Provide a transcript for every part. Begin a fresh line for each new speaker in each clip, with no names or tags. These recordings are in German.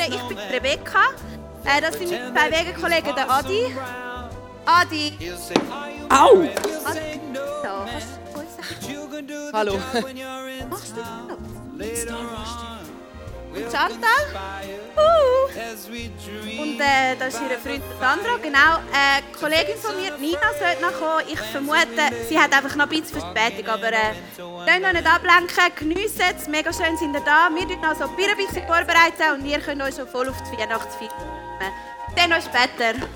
stören. Ich bin Rebecca. Äh, das sind meine zwei Wegenkollegen, der Adi. Adi.
Au!
Adi. Kannst du sagen?
Hallo.
Machst du das? Und Chantal? Uh. Und äh, das ist ihr Freund Sandra. Genau, äh, eine Kollegin von mir, Nina, sollte noch kommen. Ich vermute, sie hat einfach noch ein bisschen Verspätung. Aber äh, lasst euch nicht ablenken, geniessen es. Mega schön sind ihr da. Wir tun noch so ein bisschen vorbereiten und ihr könnt euch schon voll auf die Weihnachtsfeier. Wir sehen euch später.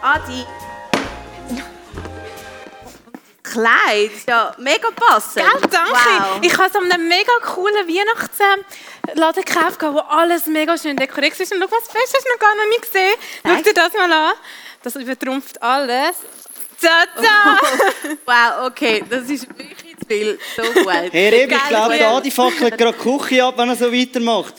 Adi. Kleid, ja, mega passend.
Gell, danke.
Wow.
Ich habe so einen mega coolen Weihnachtsladen gekauft, wo alles mega schön dekoriert ist. Und schau, was Fest hast du noch gar noch nicht gesehen. Schau
Nein.
dir das mal an. Das übertrumpft alles. Tada!
Wow, okay, das ist wirklich zu viel. So gut.
Hey Rebi, ich glaube, der Adi fackelt gerade die Küche ab, wenn er so weitermacht.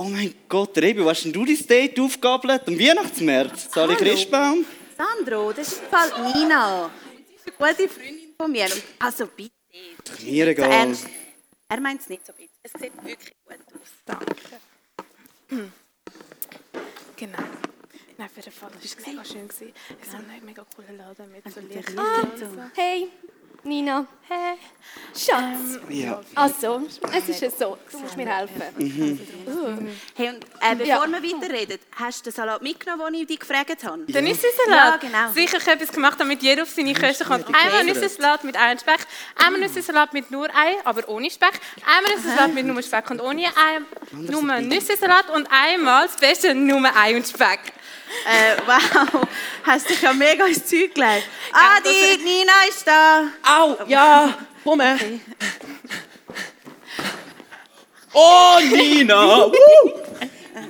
Oh mein Gott, Rebi, was hast denn du dein Date aufgabelt am Weihnachtsmärz? Sali. Christbaum?
Sandro, das ist Fall Nina. Sie ist eine gute Freundin von mir. Und Also bitte.
Mir egal.
ernst. Er meint es nicht so bitte. Es sieht wirklich gut aus.
Danke. Genau. Nein, für den Fall, das war mega schön. gewesen. Es ist ein mega cooler Laden mit so Licht.
Hey, Nina.
Hey.
Schatz.
Ja.
Also, es ist ja so, du musst mir helfen.
Hey, und äh, bevor
Ja.
wir weiterreden, hast du den Salat mitgenommen, den ich dich gefragt habe?
Der Nüssesalat.
Ja, genau.
Sicher ich habe etwas gemacht, damit jeder auf seine Kosten kommt. Einmal Nüssesalat mit Ei und Speck, einmal Nüssesalat mit nur Ei, aber ohne Speck, einmal Nüssesalat mit nur Speck und ohne Ei, nur Nüssesalat und einmal das Beste, nur Ei und Speck.
Äh, wow, hast dich ja mega ins Zeug gelegt. Adi, Nina ist da.
Au! Ja! Komm her! Oh, Nina!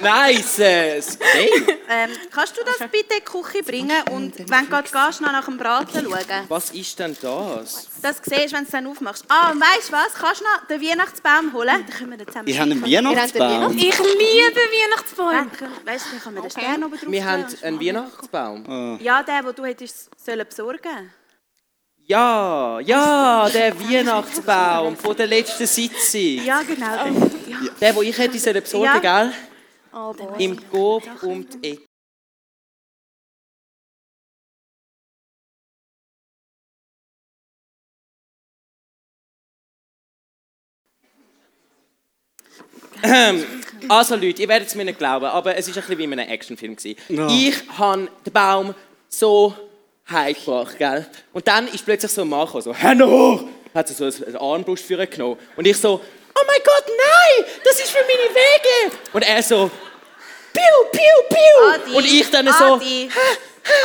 Nice! Hey!
Ähm, kannst du das bitte in die Küche bringen und wenn du gerade gehst, noch nach dem Braten schauen?
Was ist denn das?
Das siehst du, wenn du es dann aufmachst. Ah, und weißt du was? Kannst du noch den Weihnachtsbaum holen? Dann können wir den zusammen
Ihr habt einen. Weihnachtsbaum.
Ich liebe Weihnachtsbäume.
Weißt du, dann können wir den Stern oben drauf
Wir haben einen Weihnachtsbaum.
Ja, den, den du hättest sollen besorgen
Ja, ja, der Weihnachtsbaum von der letzten Sitzung.
Ja, genau. Ja.
Der, den ich hätte sollen besorgen,
Ja.
gell? Im Coop um die Ecke. Also Leute, ihr werdet es mir nicht glauben, aber es war ein bisschen wie in einem Actionfilm.
Ja.
Ich habe den Baum so heimgebracht, gell? Und dann ist plötzlich so ein Mann gekommen, so «Hör hoch!» Hat so eine Armbrust für ihn genommen. Und ich so «Oh mein Gott, nein! Das ist für meine Wege!» Und er so «Piu, piu, piu!»
Adi,
Und ich dann so
Adi,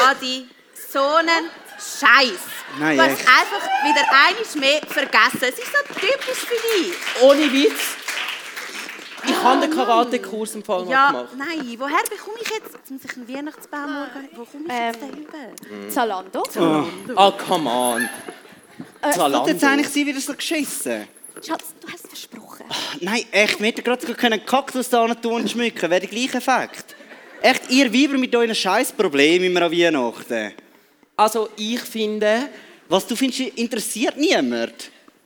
Adi, so einen Scheiß.
Nein,
du hast
echt.
einfach wieder eines mehr vergessen. Es ist so typisch für dich.
«Ohne Witz!» Ich habe den Karate-Kurs im Fall
Ja,
gemacht.
nein, woher bekomme ich jetzt, jetzt muss ich einen Weihnachtsbaum morgen, wo komme ich jetzt den über?
Zalando.
Ah, come on.
Hat
Zalando.
jetzt eigentlich sie wieder so geschissen?
Schatz, du hast versprochen.
Nein, echt, wir hätten gerade sogar einen Kaktus da tun und schmücken. Wäre der gleiche Effekt. Echt, ihr Weiber mit euren Scheißproblemen immer an Weihnachten.
Also ich finde,
Was du findest, interessiert niemand.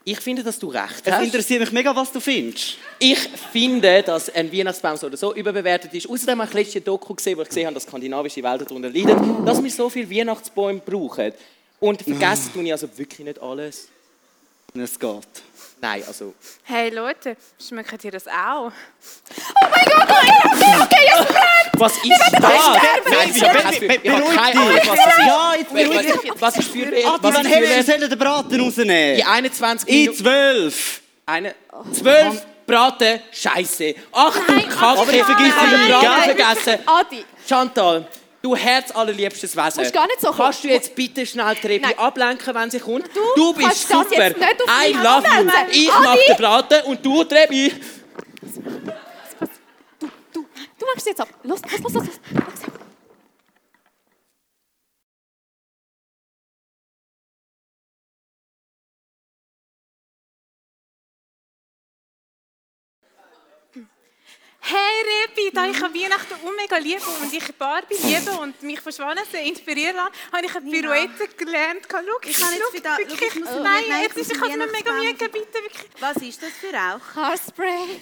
ich finde, dass du recht
Es
hast.
interessiert mich mega, was du findest.
Ich finde, dass ein Weihnachtsbaum so oder so überbewertet ist. Außerdem habe ich letztes Doku gesehen, wo ich gesehen habe, dass skandinavische Wälder darunter leiden, dass wir so viele Weihnachtsbäume brauchen. Und vergessen tue ich also wirklich nicht alles.
Wenn es geht.
Nein, also...
Hey Leute, schmeckt ihr das auch?
Was ist das? Nein, ich habe keine Ahnung, was das ist.
Ja, jetzt beruhig dich.
Was, ist für...
Adi,
Was
wann
ist
haben wir
für...
sollen den Braten rausnehmen?
In 21
In
Minuten...
zwölf.
Eine, zwölf Braten, Scheiße. Ach du Kacke,
vergiss
den
nicht,
Braten vergessen.
Adi,
Chantal, du Herz allerliebstes Wesen.
Nicht so
Kannst du jetzt bitte schnell
Nein.
ablenken, wenn sie kommt?
Du
bist
kannst das
super. I love you. Ich
Adi.
mach den Braten und du Treppe.
du, du machst es jetzt ab. Los, los, los, los. los.
Hey Rebi, da ich an Weihnachten auch mega liebe und ich Barbie liebe und mich von Schwanensee inspirieren lasse, habe ich eine Pirouette gelernt. Schau,
Ich kann jetzt
schau,
wieder-
wirklich,
schau, ich muss-
nein,
nein,
jetzt ist, ich habe mir mega Mühe gegeben, bitte, wirklich.
Was ist das für Rauch?
Haarspray.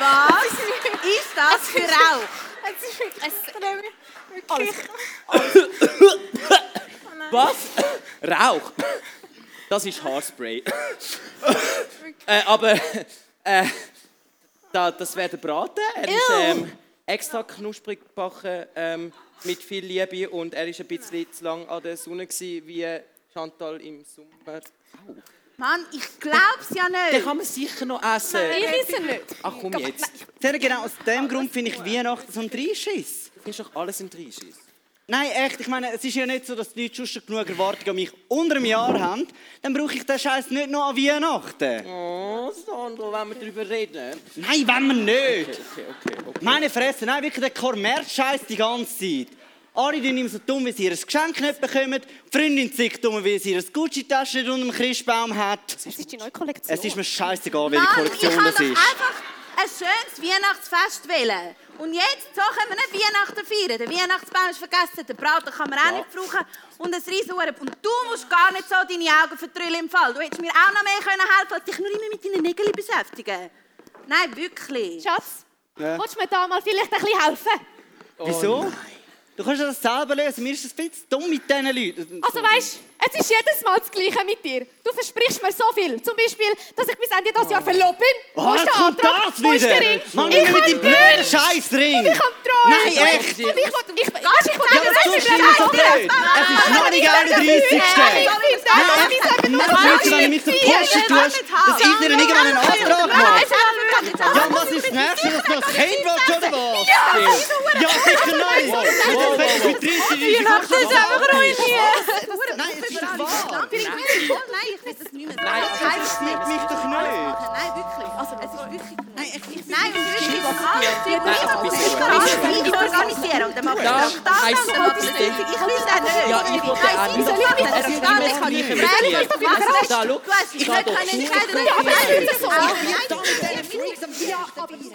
Was ist das für Rauch?
Es ist wirklich, wirklich.
Was? Rauch. Das ist Haarspray. äh, aber äh, da, das wäre der Braten. Er ist ähm, extra knusprig gebacken ähm, mit viel Liebe und er ist ein bisschen zu lang an der Sonne gewesen, wie Chantal im Sommer.
Mann, ich glaub's ja
Den
nicht.
kann man sicher noch essen.
Ich weiß es nicht.
Ach komm jetzt.
Sehr genau aus dem Grund finde ich Weihnachten so ein Dreischiss.
Du findest doch alles in Dreischiss.
Nein, echt, ich meine, es ist ja nicht so, dass die Leute schon genug Erwartungen an mich unter einem Jahr haben. Dann brauche ich den Scheiß nicht noch an Weihnachten.
Oh, Sandro, wenn wir darüber reden.
Nein, wenn wir nicht.
Okay, okay, okay.
Meine Fresse, nein, wirklich der Kommerzscheiß die ganze Zeit. Alle tun ihm so dumm, weil sie ihr Geschenk nicht bekommen. Die Freundin zieht dumm, weil sie ihr Gucci-Tasche nicht unter dem Christbaum hat.
Das ist die neue Kollektion.
Es ist mir scheißegal, welche Kollektion das ist.
Ein schönes Weihnachtsfest wählen. Und jetzt, so können wir nicht Weihnachten feiern. Der Weihnachtsbaum ist vergessen, den Braten kann man auch nicht brauchen. Und ein Riesenhuren. Und du musst gar nicht so deine Augen verdrüllen im Fall. Du hättest mir auch noch mehr können helfen als dich nur immer mit deinen Nägeln beschäftigen. Nein, wirklich.
Schatz,
Ja.
willst du mir da mal vielleicht ein bisschen helfen?
Wieso? Du kannst ja das selber lösen. Mir ist das viel zu dumm mit diesen Leuten.
Also weißt, es ist jedes Mal das Gleiche mit dir. Du versprichst mir so viel. Zum Beispiel, dass ich bis Ende dieses Jahr verlobt bin. Wo
Oh,
ist der Antrag?
das
Wo ist der
wieder!
Ring?
Mann,
ich
mit dem
den
blöden Scheißring!
Ich hab Treue.
Nein, echt!
Und ich will, ich, weißt, ich will
Ja, was tust du denn so blöd? Es ist noch nicht alle 30.
Ich finde auch, dass ich sagen
Nein, das willst du, wenn du mich Post tust, dass ich dir irgendwann einen Antrag mache. Ja, und was ist das Nächste, dass du noch ein Kind willst, oder was? Ja, sicher nicht! Wow, wow, mit 30
Weihnachten ist einfach ruiniert.
Nein, es ist doch wahr!
Nein, ich will das nicht mehr.
Nein,
Nein,
Das nimmt mich doch nicht!
Nein, wirklich. Also, es ist wirklich.
Nein, ich
Nein, und wirklich. Alles.
Nein, also bis
Ich kann alles ich organisieren. Und dann mache ich
Ja,
das. Das
heisst-
dann mache ich das. Ich will das nicht.
Ja, ich will
Nein,
auch
sie
nicht.
soll nicht.
Er
Das
ist
kann
immer
ich
kann ich
nicht.
investieren.
Nein,
Da, schau,
Du hast, ich
ich
will
habe doch
keine entscheiden.
Ja, aber so.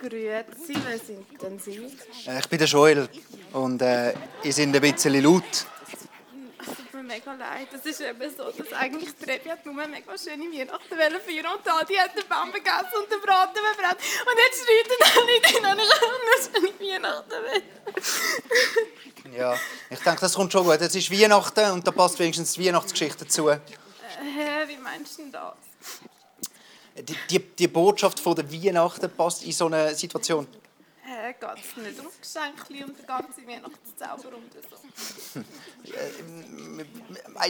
Grüezi, wer sind denn Sie?
Äh, Ich bin der Joel und äh, ihr seid ein bisschen laut.
Es tut mir mega leid. Es ist eben so, dass eigentlich die Rebi hat nur mega schöne Weihnachten wollen feiern und da, die hat den Baum vergessen und den Braten verbrannt. Und jetzt schreiten alle ich kann nur schöne Weihnachten wollen.
Ja, ich denke, das kommt schon gut. Es ist Weihnachten und da passt wenigstens die Weihnachtsgeschichte dazu.
Hä, wie meinst du denn das?
Die, die, die Botschaft von der Weihnachten passt in so eine Situation.
Hä, geht es nicht um Geschenke und den ganzen Weihnachtszauber und so?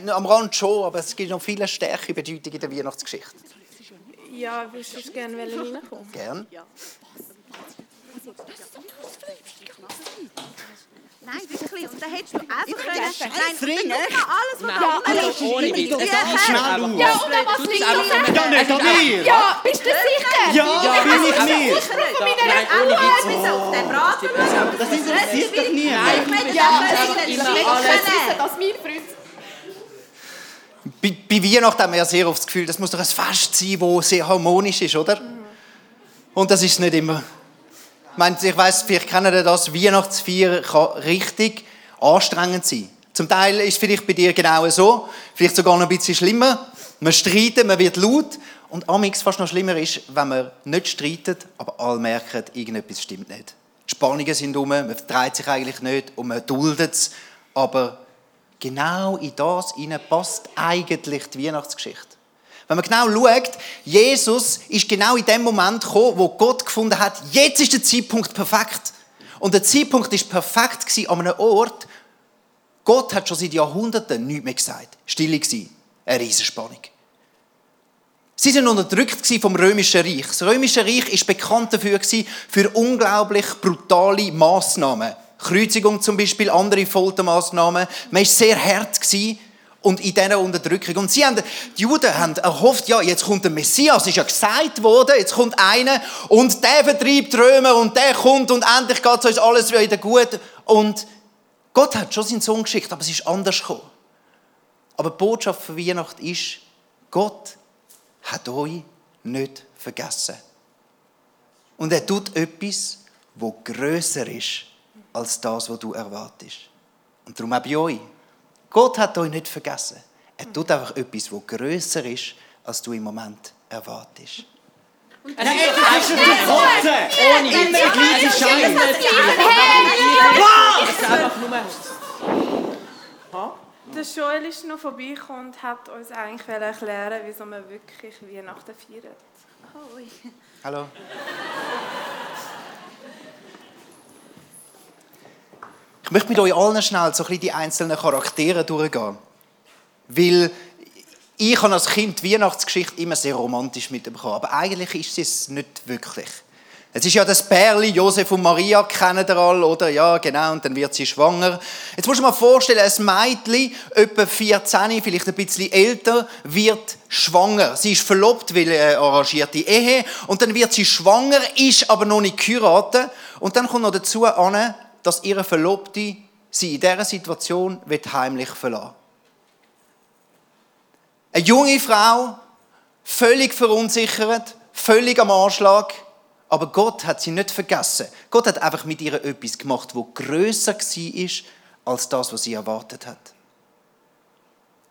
Äh, Am Rand schon, aber es gibt noch viele stärkere Bedeutungen in der Weihnachtsgeschichte.
Ja, würdest du gerne reinkommen?
Gern.
Nein, wirklich. Und dann hättest du einfach können. Nein,
echt?
alles, was
Nein,
da
also
ist.
ohne Witz. Es
Ja,
ist
schnell
einfach-
aus.
Ja, und an was
Du
liegt
nur-
Ja, nicht an mir!
Ja, bist du sicher?
Ja, bin ich nicht!
Da- Nein, ohne Witz.
Bis auf den Braten.
Das interessiert doch niemand!
Ich meine,
Ja,
das
immer
nicht
alles-
können.
Das ist mein Freund.
Bei, bei Weihnachten haben wir ja sehr oft das Gefühl, das muss doch ein Fest sein, das sehr harmonisch ist, oder? Und das ist es nicht immer. Ich, meine, ich weiss, vielleicht kennen ihr das, Weihnachtsfeier kann richtig anstrengend sein. Zum Teil ist es vielleicht bei dir genau so, vielleicht sogar noch ein bisschen schlimmer. Man streitet, man wird laut und amix fast noch schlimmer ist, wenn man nicht streitet, aber alle merken, irgendetwas stimmt nicht. Die Spannungen sind um, man vertreibt sich eigentlich nicht und man duldet es, aber genau in das passt eigentlich die Weihnachtsgeschichte. Wenn man genau schaut, Jesus ist genau in dem Moment gekommen, wo Gott gefunden hat, jetzt ist der Zeitpunkt perfekt. Und der Zeitpunkt ist perfekt gewesen an einem Ort. Gott hat schon seit Jahrhunderten nichts mehr gesagt. Stille gewesen. Eine Riesenspannung. Sie sind unterdrückt vom römischen Reich. Das römische Reich ist bekannt dafür für unglaublich brutale Maßnahmen. Kreuzigung zum Beispiel, andere Foltermaßnahmen. Man war sehr hart gewesen und in dieser Unterdrückung. Und sie haben, die Juden haben erhofft, ja, jetzt kommt der Messias, ist ja gesagt worden, jetzt kommt einer und der vertreibt die Römer und der kommt und endlich geht es uns alles wieder gut. Und Gott hat schon seinen Sohn geschickt, aber es ist anders gekommen. Aber die Botschaft für Weihnachten ist, Gott hat euch nicht vergessen. Und er tut etwas, wo größer ist als das, was du erwartest. Und darum auch bei euch. Gott hat euch nicht vergessen. Er tut einfach etwas, wo größer ist, als du im Moment erwartest.
Nein, das ist schon die Kotze! Ohne immer die gleiche Scheiße!
Der Joel ist noch vorbeigekommen und hat uns eigentlich erklären wieso wir wirklich Weihnachten feiern.
Hallo. Ich möchte mit euch allen schnell so ein bisschen die einzelnen Charaktere durchgehen. Weil ich habe als Kind die Weihnachtsgeschichte immer sehr romantisch mitbekommen. Aber eigentlich ist es nicht wirklich. Es ist ja das Pärli, Josef und Maria, kennen ihr alle, oder? Ja, genau, und dann wird sie schwanger. Jetzt musst du dir mal vorstellen, ein Mädchen, etwa 14, vielleicht ein bisschen älter, wird schwanger. Sie ist verlobt, weil eine arrangierte Ehe, und dann wird sie schwanger, ist aber noch nicht geheiratet. Und dann kommt noch dazu dass ihre Verlobte sie in dieser Situation heimlich verlassen. Eine junge Frau, völlig verunsichert, völlig am Anschlag, aber Gott hat sie nicht vergessen. Gott hat einfach mit ihr etwas gemacht, wo größer war als das, was sie erwartet hat.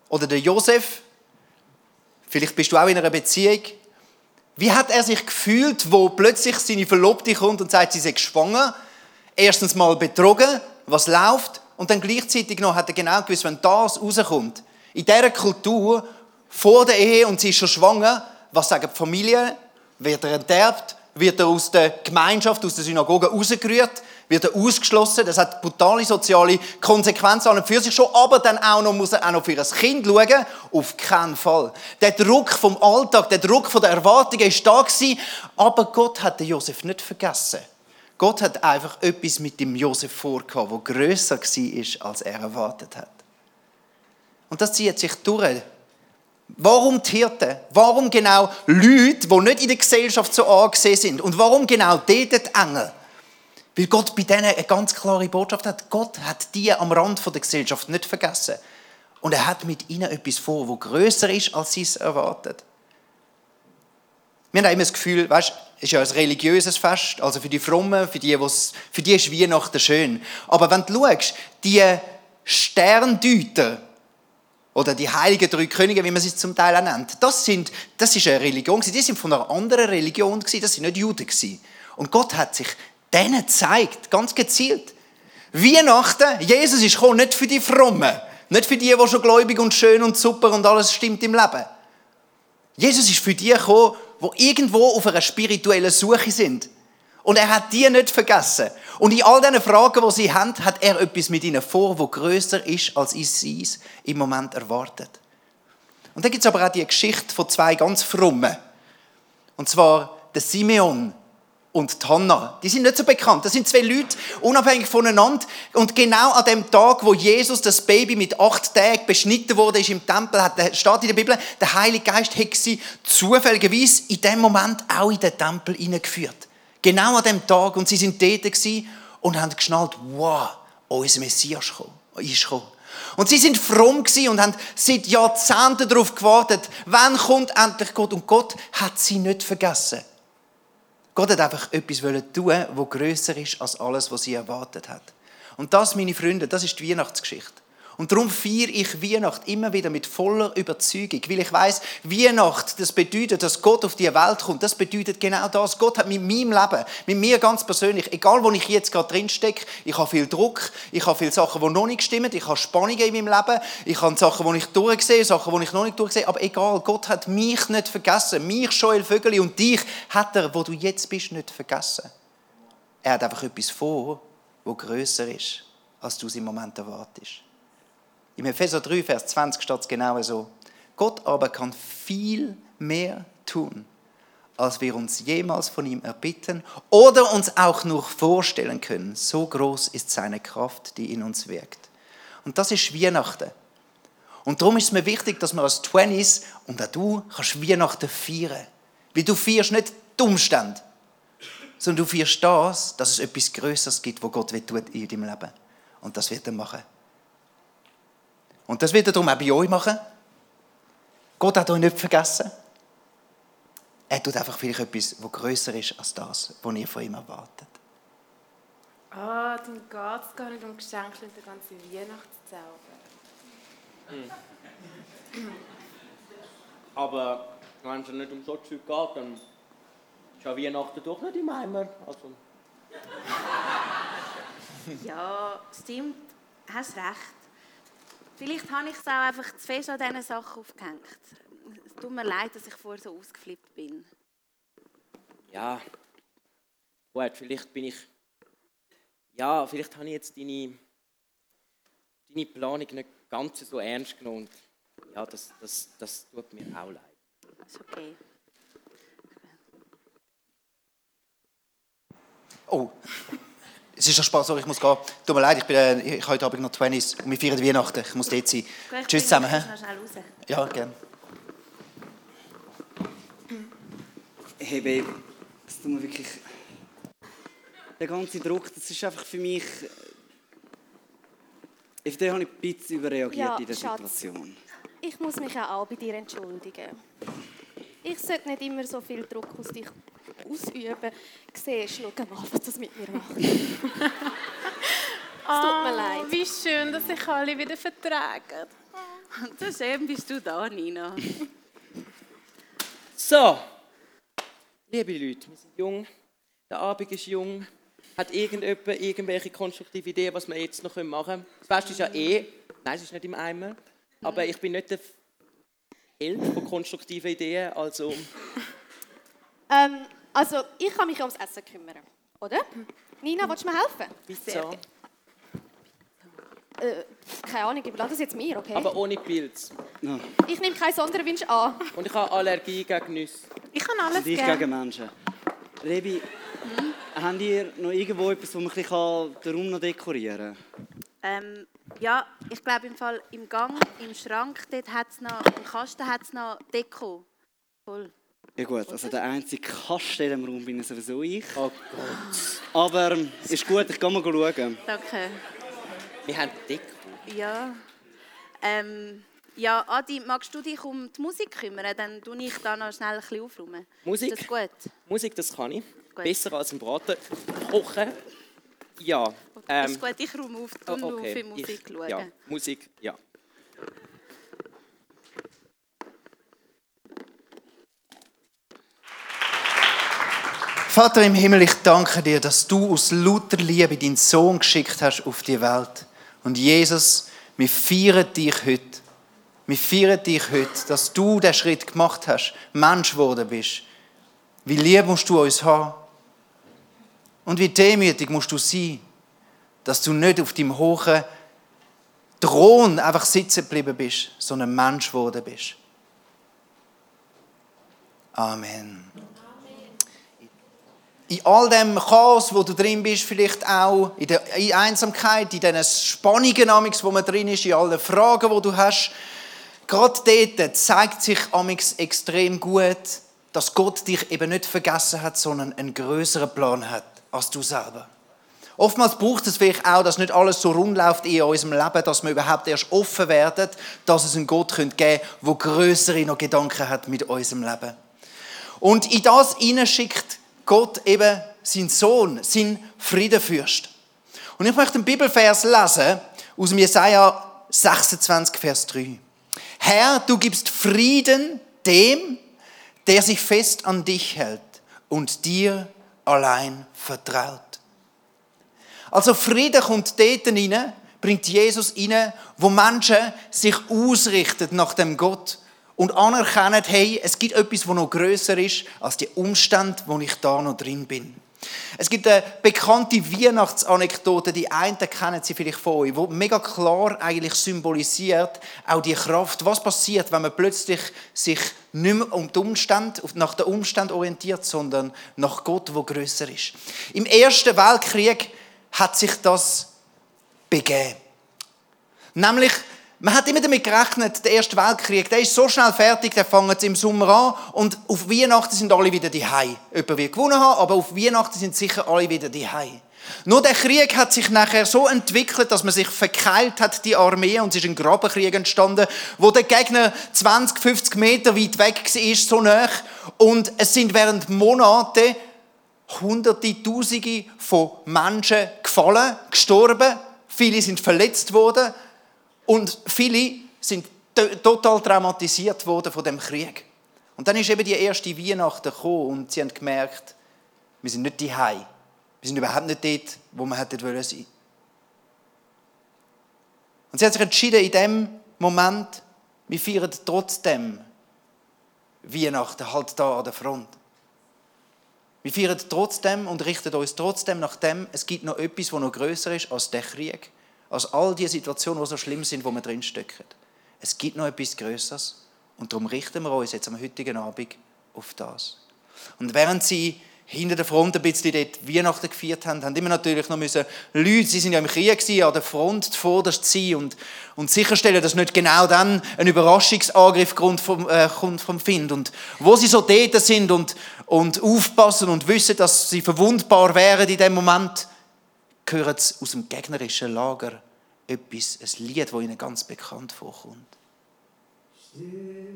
Oder der Josef, vielleicht bist du auch in einer Beziehung. Wie hat er sich gefühlt, wo plötzlich seine Verlobte kommt und sagt, sie sei schwanger? Erstens mal betrogen, was läuft, und dann gleichzeitig noch hat er genau gewusst, wenn das rauskommt, in dieser Kultur vor der Ehe und sie ist schon schwanger, was sagen die Familie? Wird er enterbt? Wird er aus der Gemeinschaft, aus der Synagoge rausgerührt? Wird er ausgeschlossen? Das hat brutale soziale Konsequenzen an und für sich schon, aber dann auch noch, muss er auch noch für ein Kind schauen? Auf keinen Fall. Der Druck vom Alltag, der Druck von der Erwartungen ist da gewesen, aber Gott hat den Josef nicht vergessen. Gott hat einfach etwas mit dem Josef vorgehabt, wo größer war, als er erwartet hat. Und das zieht sich durch Warum die Hirten? Warum genau Leute, die nicht in der Gesellschaft so angesehen sind? Und warum genau dort die Engel? Weil Gott bei denen eine ganz klare Botschaft hat. Gott hat die am Rand der Gesellschaft nicht vergessen. Und er hat mit ihnen etwas vor, wo größer ist, als sie es erwartet. Wir haben immer das Gefühl, weißt, ist ja ein religiöses Fest, also für die Frommen, für die, für die ist Weihnachten schön. Aber wenn du schaust, die Sterndeuter, oder die heiligen drei Könige, wie man sie zum Teil auch nennt. Das, sind, das ist eine Religion, die sind von einer anderen Religion, das sind nicht Juden. Und Gott hat sich denen gezeigt, ganz gezielt. Weihnachten, Jesus ist gekommen, nicht für die Frommen, nicht für die, die schon gläubig und schön und super und alles stimmt im Leben. Jesus ist für die gekommen, die irgendwo auf einer spirituellen Suche sind. Und er hat die nicht vergessen. Und in all diesen Fragen, die sie haben, hat er etwas mit ihnen vor, wo größer ist, als sie es im Moment erwartet. Und dann gibt es aber auch die Geschichte von zwei ganz frommen. Und zwar der Simeon und die. Die sind nicht so bekannt. Das sind zwei Leute, unabhängig voneinander. Und genau an dem Tag, wo Jesus, das Baby mit acht Tagen beschnitten wurde, ist im Tempel, hat, steht in der Bibel, der Heilige Geist hat sie zufälligerweise in dem Moment auch in den Tempel hineingeführt. Genau an dem Tag. Und sie sind dort und haben geschnallt, wow, unser Messias ist gekommen. Und sie sind fromm und haben seit Jahrzehnten darauf gewartet, wann kommt endlich Gott. Und Gott hat sie nicht vergessen. Gott hat einfach etwas tun, wo größer ist als alles, was sie erwartet hat. Und das, meine Freunde, das ist die Weihnachtsgeschichte. Und darum feiere ich Weihnacht immer wieder mit voller Überzeugung, weil ich weiß, Weihnacht, das bedeutet, dass Gott auf die Welt kommt. Das bedeutet genau das. Gott hat mit meinem Leben, mit mir ganz persönlich, egal wo ich jetzt gerade drin stecke, ich habe viel Druck, ich habe viele Sachen, die noch nicht stimmen, ich habe Spannungen in meinem Leben, ich habe Sachen, die ich durchsehe, Sachen, die ich noch nicht durchsehe, aber egal, Gott hat mich nicht vergessen, mich, Joel Vögeli und dich hat er, wo du jetzt bist, nicht vergessen. Er hat einfach etwas vor, wo größer ist, als du es im Moment erwartest. Im Epheser 3, Vers 20 steht es genau so. Gott aber kann viel mehr tun, als wir uns jemals von ihm erbitten oder uns auch nur vorstellen können. So groß ist seine Kraft, die in uns wirkt. Und das ist Weihnachten. Und darum ist es mir wichtig, dass wir als Twenties und auch du kannst Weihnachten feiern. Weil du feierst nicht die Umstände, sondern du feierst das, dass es etwas Größeres gibt, wo Gott tut in deinem Leben. Und das wird er machen. Und das wird er darum auch bei euch machen. Gott hat euch nicht vergessen. er tut einfach vielleicht etwas, was grösser ist als das, was ihr von ihm erwartet.
Ah, dann geht es gar nicht um Geschenke und den ganzen Weihnachtszauber.
Aber wenn es ja nicht um so Zeug geht, dann ist ja Weihnachten doch nicht im Eimer. Also,
Ja, stimmt. Hast recht. Vielleicht habe ich es auch einfach zu fest an diesen Sachen aufgehängt. Es tut mir leid, dass ich vorher so ausgeflippt bin.
ja. Gut, vielleicht bin ich. Ja, vielleicht habe ich jetzt deine, deine Planung nicht ganz so ernst genommen. Und Ja, das, das, das tut mir auch leid.
Ist okay.
Oh, es ist schon Spaß, sorry, ich muss gehen. Tut mir leid, ich, bin, äh, ich habe heute Abend noch 20 und wir feiern Weihnachten. Ich muss dort sein.
Gut, ich
Tschüss zusammen.
noch schnell raus.
Ja, gerne.
Hey Babe, das tut mir wirklich... Der ganze Druck, das ist einfach für mich... Auf den habe ich ein bisschen überreagiert
Ja,
in der
Schatz.
Situation.
Ich muss mich auch bei dir entschuldigen. Ich sollte nicht immer so viel Druck aus dich ausüben. Siehst, schau mal, was das mit mir macht. es tut mir leid.
Wie schön, dass sich alle wieder vertragen.
Und so schön bist du da, Nina.
So, liebe Leute, wir sind jung, der Abend ist jung. Hat irgendjemand irgendwelche konstruktive Ideen, was wir jetzt noch machen können? Das Beste ist ja eh, nein, es ist nicht im Eimer, aber ich bin nicht der Held von konstruktiven Ideen, also
Ähm, also, ich kann mich ums Essen kümmern, oder? Nina, willst du mir helfen?
Pizza,
Äh, keine Ahnung, überlasse das jetzt mir, okay?
aber ohne Pilz.
Ich nehme keinen Sonderwunsch an.
Und ich habe Allergie gegen Nüsse.
Ich kann alles
dich
gern.
gegen Menschen. Rebi, habt ihr noch irgendwo etwas, wo man den Raum noch dekorieren kann?
Ähm, ja, ich glaube im Fall im Gang, im Schrank, dort hat es noch, im Kasten hat es noch Deko. Voll.
Ja gut, also der einzige Kasten in diesem Raum bin sowieso ich.
Oh Gott.
Aber ähm, ist gut, ich gehe mal schauen.
Danke.
Wir haben Deko.
Ja. Ähm, ja, Adi, magst du dich um die Musik kümmern? Dann tue ich da noch schnell ein bisschen aufräumen.
Musik?
Ist das gut?
Musik, das kann ich.
Gut.
Besser als im Braten. Kochen, ja. Ähm,
ist gut, ich räume auf,
oh, okay.
für Musik
ich,
schauen.
Ja, Musik, ja.
Vater im Himmel, ich danke dir, dass du aus lauter Liebe deinen Sohn geschickt hast auf die Welt. Und Jesus, wir feiern dich heute. Wir feiern dich heute, dass du den Schritt gemacht hast, Mensch geworden bist. Wie lieb musst du uns haben. Und wie demütig musst du sein, dass du nicht auf deinem hohen Thron einfach sitzen geblieben bist, sondern Mensch geworden bist. Amen in all dem Chaos, wo du drin bist, vielleicht auch in der Einsamkeit, in diesen Spannungen, wo man drin ist, in allen Fragen, wo du hast, gerade dort zeigt sich amix extrem gut, dass Gott dich eben nicht vergessen hat, sondern einen größeren Plan hat als du selber. Oftmals braucht es vielleicht auch, dass nicht alles so rund läuft in unserem Leben, dass wir überhaupt erst offen werden, dass es einen Gott geben könnte, der größere noch Gedanken hat mit unserem Leben. Und in das schickt Gott eben sein Sohn, sein Friedenfürst. Und ich möchte einen Bibelvers lesen aus Jesaja 26, Vers 3. Herr, du gibst Frieden dem, der sich fest an dich hält und dir allein vertraut. Also Frieden kommt dort rein, bringt Jesus rein, wo Menschen sich ausrichten nach dem Gott und anerkennen, hey, es gibt etwas, das noch grösser ist als die Umstände, wo ich da noch drin bin. Es gibt eine bekannte Weihnachtsanekdote, die einen kennen sie vielleicht von euch, die mega klar eigentlich symbolisiert auch die Kraft, was passiert, wenn man plötzlich sich nicht mehr um die Umstände, nach den Umständen orientiert, sondern nach Gott, wo grösser ist. Im Ersten Weltkrieg hat sich das begeben. Nämlich man hat immer damit gerechnet, der Erste Weltkrieg, der ist so schnell fertig, der fängt im Sommer an und auf Weihnachten sind alle wieder die Jemand wird gewonnen haben, aber auf Weihnachten sind sicher alle wieder die Nur der Krieg hat sich nachher so entwickelt, dass man sich verkeilt hat, die Armee, und es ist ein Grabenkrieg entstanden, wo der Gegner 20, 50 Meter weit weg war, so nah. Und es sind während Monate Hunderte, Tausende von Menschen gefallen, gestorben, viele sind verletzt worden und viele sind total traumatisiert worden von dem Krieg. Und dann ist eben die erste Weihnachten gekommen und sie haben gemerkt, wir sind nicht die Wir sind überhaupt nicht dort, wo wir hätten sein wollen. Und sie hat sich entschieden, in dem Moment, wir feiern trotzdem Weihnachten halt da an der Front. Wir feiern trotzdem und richten uns trotzdem nach dem, es gibt noch etwas, das noch größer ist als der Krieg, als all die Situationen, die so schlimm sind, wo wir drinstecken. Es gibt noch etwas Größeres und darum richten wir uns jetzt am heutigen Abend auf das. Und während sie hinter der Front ein bisschen dort Weihnachten gefeiert haben, haben immer natürlich noch müssen Leute, sie sind ja im Krieg an der Front zuvorderst sein und, und sicherstellen, dass nicht genau dann ein Überraschungsangriff vom, äh, kommt vom Find. Und wo sie so dort sind und, und aufpassen und wissen, dass sie verwundbar wären in dem Moment, hören sie aus dem gegnerischen Lager etwas, ein Lied, das ihnen ganz bekannt vorkommt. Stille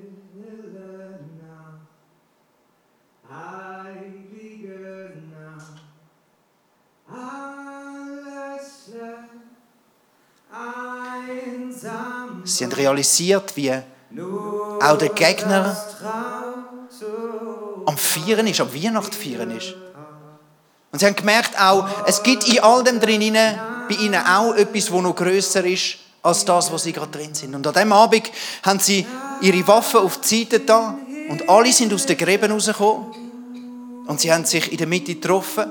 Nacht, Sie haben realisiert, wie auch der Gegner am Vieren ist, am Weihnachten feiern ist. Und sie haben gemerkt auch, es gibt in all dem drin bei ihnen auch etwas, das noch grösser ist als das, wo sie gerade drin sind. Und an diesem Abend haben sie ihre Waffen auf die Seite da und alle sind aus den Gräben rausgekommen. Und sie haben sich in der Mitte getroffen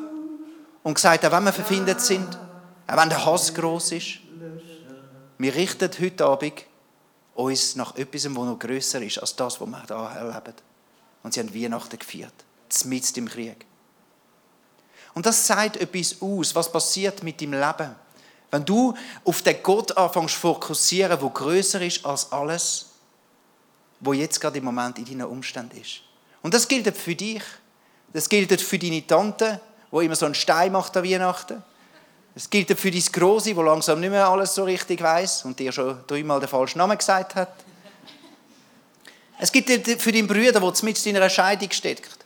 und gesagt, auch wenn wir verfindet sind, auch wenn der Hass groß ist, wir richten heute Abend uns nach etwas, das noch grösser ist als das, was wir hier erleben. Und sie haben Weihnachten gefeiert, mitten im Krieg. Und das sagt etwas aus, was passiert mit deinem Leben. Wenn du auf den Gott anfängst zu fokussieren, der grösser ist als alles, wo jetzt gerade im Moment in deinen Umständen ist. Und das gilt für dich. Das gilt für deine Tante, wo immer so einen Stein macht an Weihnachten. Es gilt für dein Große, wo langsam nicht mehr alles so richtig weiß und dir schon dreimal den falschen Namen gesagt hat. Es gibt für deinen Bruder, der mit in einer Scheidung steckt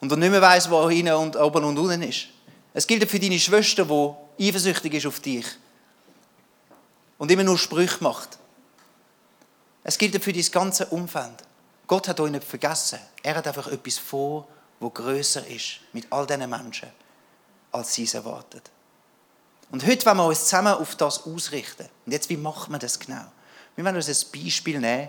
und nicht mehr weiß, wo hinten und oben und unten ist. Es gilt für deine Schwester, die eifersüchtig ist auf dich und immer nur Sprüche macht. Es gilt für dein ganze Umfeld. Gott hat euch nicht vergessen. Er hat einfach etwas vor, wo größer ist mit all diesen Menschen, als sie es erwartet. Und heute wollen wir uns zusammen auf das ausrichten. Und jetzt, wie macht man das genau? Wir wollen uns ein Beispiel nehmen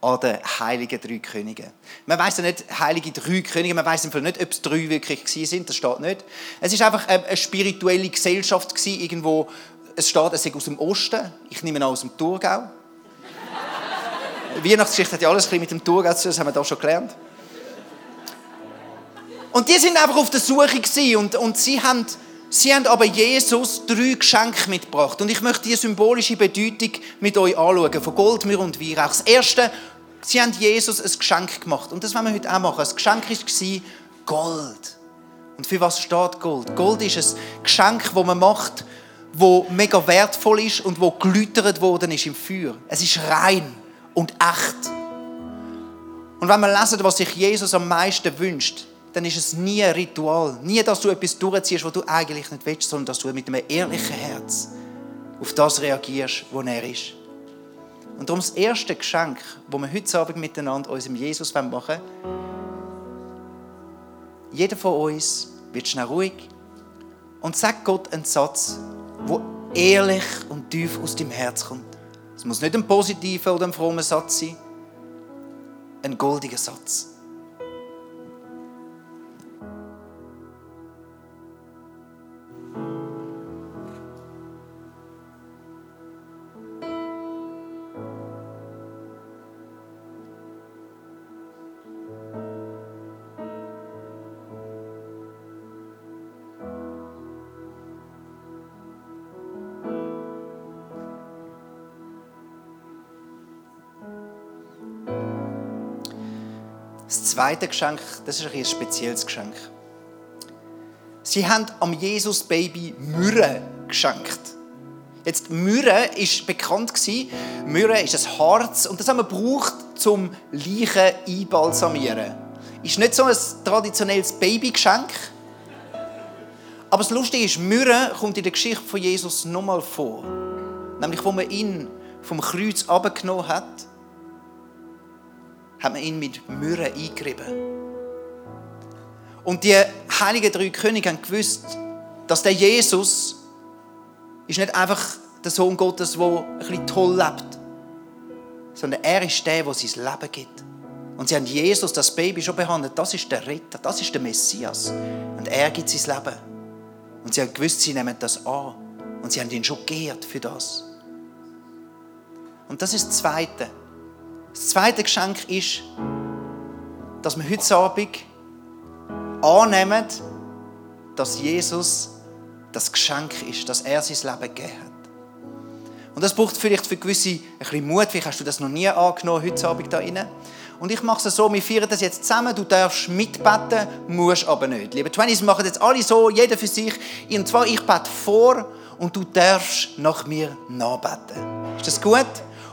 an den heiligen drei Königen. Man weiß ja nicht, heilige drei Könige, man weiß nicht, ob es drei wirklich sind, das steht nicht. Es ist einfach eine spirituelle Gesellschaft gewesen, irgendwo, es steht, es aus dem Osten, ich nehme an aus dem Thurgau. Weihnachtsgeschichte hat ja alles mit dem Thurgau zu tun, das haben wir da schon gelernt. Und die sind einfach auf der Suche gewesen und, und sie haben Sie haben aber Jesus drei Geschenke mitgebracht. Und ich möchte die symbolische Bedeutung mit euch anschauen, von Gold, Myrrhe und Weihrauch. Das erste, sie haben Jesus ein Geschenk gemacht. Und das wollen wir heute auch machen. Das Geschenk war Gold. Und für was steht Gold? Gold ist ein Geschenk, das man macht, wo mega wertvoll ist und wo geläutert worden ist im Feuer. Es ist rein und echt. Und wenn wir lesen, was sich Jesus am meisten wünscht, dann ist es nie ein Ritual. Nie, dass du etwas durchziehst, was du eigentlich nicht willst, sondern dass du mit einem ehrlichen Herz auf das reagierst, wo er ist. Und darum das erste Geschenk, das wir heute Abend miteinander unserem Jesus machen wollen, jeder von uns wird schnell ruhig und sagt Gott einen Satz, der ehrlich und tief aus dem Herz kommt. Es muss nicht ein positiver oder ein frommer Satz sein, ein goldiger Satz. Zweite Geschenk, das ist ein, spezielles Geschenk. Sie haben am Jesus-Baby Myrrhe geschenkt. Jetzt, Myrrhe ist bekannt. Myrrhe ist ein Harz und das haben wir gebraucht, zum Leichen einbalsamieren. Ist nicht so ein traditionelles Babygeschenk. Aber das Lustige ist, Myrrhe kommt in der Geschichte von Jesus nochmal vor. Nämlich, wo man ihn vom Kreuz abgenommen hat, hat man ihn mit Myrrhe eingerieben. Und die heiligen drei Könige haben gewusst, dass der Jesus ist nicht einfach der Sohn Gottes, der ein bisschen toll lebt, sondern er ist der, der sein Leben gibt. Und sie haben Jesus, das Baby, schon behandelt. Das ist der Retter, das ist der Messias. Und er gibt sein Leben. Und sie haben gewusst, sie nehmen das an. Und sie haben ihn schon geehrt für das. Und das ist das Zweite. Das zweite Geschenk ist, dass wir heute Abend annehmen, dass Jesus das Geschenk ist, dass er sein Leben gegeben hat. Und das braucht vielleicht für gewisse ein bisschen Mut. Vielleicht hast du das noch nie angenommen, heute Abend da rein. Und ich mache es so, wir feiern das jetzt zusammen. Du darfst mitbeten, musst aber nicht. Liebe Twenties machen jetzt alle so, jeder für sich. Und zwar, ich bete vor und du darfst nach mir nachbeten. Ist das gut?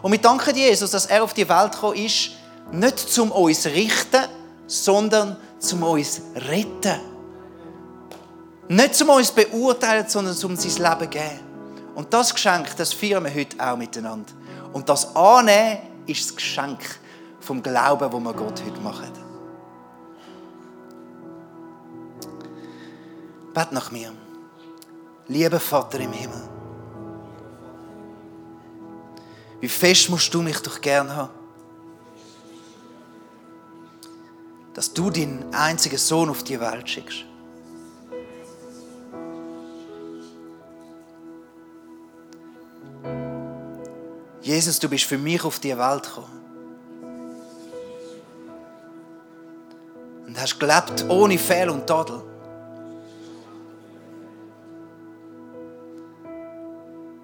Und wir danken Jesus, dass er auf die Welt gekommen ist, nicht zum uns richten, sondern zum uns retten. Nicht zum uns beurteilen, sondern zum sein Leben geben. Und das Geschenk, das feiern wir heute auch miteinander. Und das Annehmen ist das Geschenk vom Glauben, wo wir Gott heute machen. Bet nach mir. Lieber Vater im Himmel. Wie fest musst du mich doch gern haben? Dass du deinen einzigen Sohn auf die Welt schickst. Jesus, du bist für mich auf die Welt gekommen. Und hast gelebt ohne Fehl und Tadel.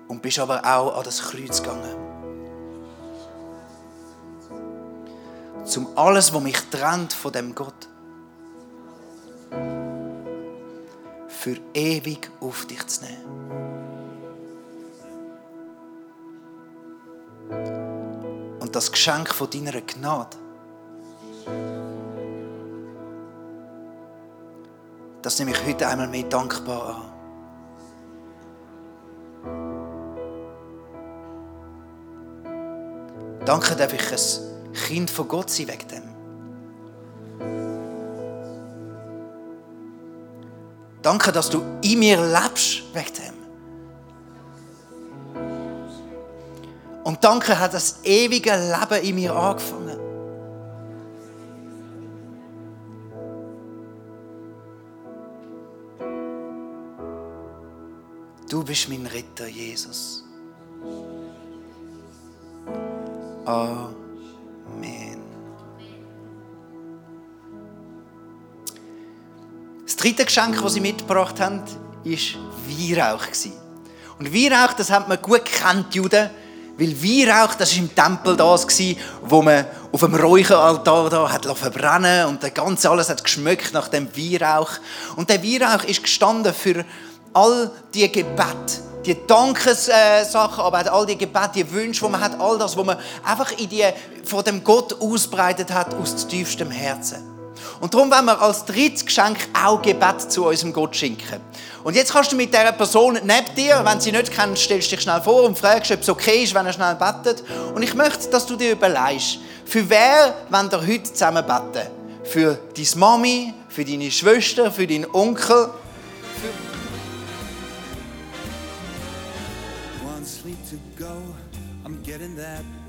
Und bist aber auch an das Kreuz gegangen. Zum alles, was mich trennt von dem Gott. Für ewig auf dich zu nehmen. Und das Geschenk von deiner Gnade. Das nehme ich heute einmal mehr dankbar an. Danke, darf ich ein Kind von Gott sein wegen dem. Danke, dass du in mir lebst wegen dem. Und danke, hat das ewige Leben in mir angefangen. Du bist mein Ritter, Jesus. Amen. Dritte Geschenk, das sie mitgebracht haben, war Weihrauch. Und Weihrauch, das hat man gut gekannt, Juden, weil Weihrauch, das war im Tempel das, wo man auf dem Räucheraltar da hat verbrennen und das ganze alles hat geschmeckt nach dem Weihrauch. Und der Weihrauch ist gestanden für all die Gebete, die Dankessachen, aber auch all die Gebete, die Wünsche, die man hat, all das, was man einfach in die, vor dem Gott ausbreitet hat, aus tiefstem Herzen. Und darum wollen wir als drittes Geschenk auch Gebet zu unserem Gott schenken. Und jetzt kannst du mit dieser Person neben dir, wenn sie nicht kennst, stellst dich schnell vor und fragst, ob es okay ist, wenn er schnell betet. Und ich möchte, dass du dir überlegst, für wer wollen wir heute zusammen beten? Für deine Mami, für deine Schwester, für deinen Onkel,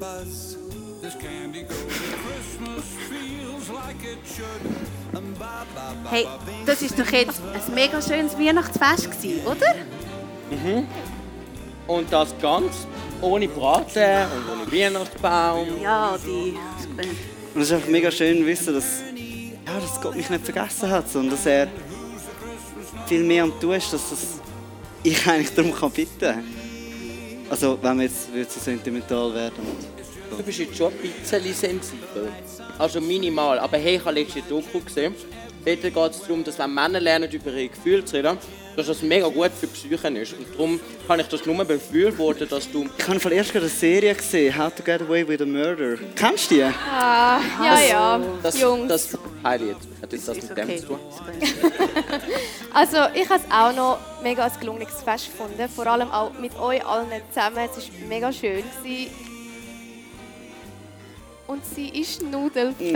buzz. This candy Christmas feels like it should.
Hey, das ist doch jetzt ein mega schönes Weihnachtsfest gewesen, oder?
Mhm. Und das ganz ohne Braten und ohne Weihnachtsbaum.
Ja, die.
Und es ist einfach mega schön zu wissen, dass, ja, dass Gott mich nicht vergessen hat, sondern dass er viel mehr am tun ist, dass das ich eigentlich darum kann bitten kann. Also, wenn wir jetzt so sentimental werden.
Du bist jetzt schon ein bisschen sensibel. Also minimal. Aber hey, ich habe letzte Doku gesehen. Dort geht es darum, dass wenn Männer lernen, über ihre Gefühle zu reden, dass das mega gut für die Psyche ist. Und darum kann ich das nur befürworten, dass du...
Ich habe erst gerade eine Serie gesehen, How to Get Away with a Murder. Kennst du die?
Ah, ja, ja,
Das,
Jungs.
das jetzt. Hat jetzt das mit dem zu tun?
Also ich habe es auch noch mega ein gelungenes Fest gefunden. Vor allem auch mit euch allen zusammen. Es war mega schön. Gewesen. Und sie ist nudelfertig.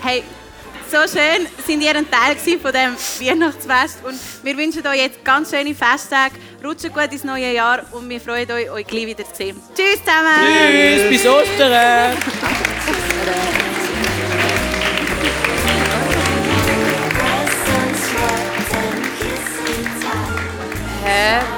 Hey, so schön sind ihr ein Teil von dem Weihnachtsfest und wir wünschen euch jetzt ganz schöne Festtage, rutscht gut ins neue Jahr und wir freuen uns, euch gleich wieder zu sehen. Tschüss zusammen!
Tschüss, bis Ostern!
Hä?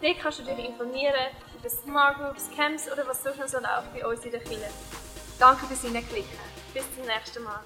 Dort kannst du dich informieren über Smart Groups, Camps oder was sonst noch läuft bei uns in der Kirche.
Danke fürs Hineinklicken.
Bis zum nächsten Mal.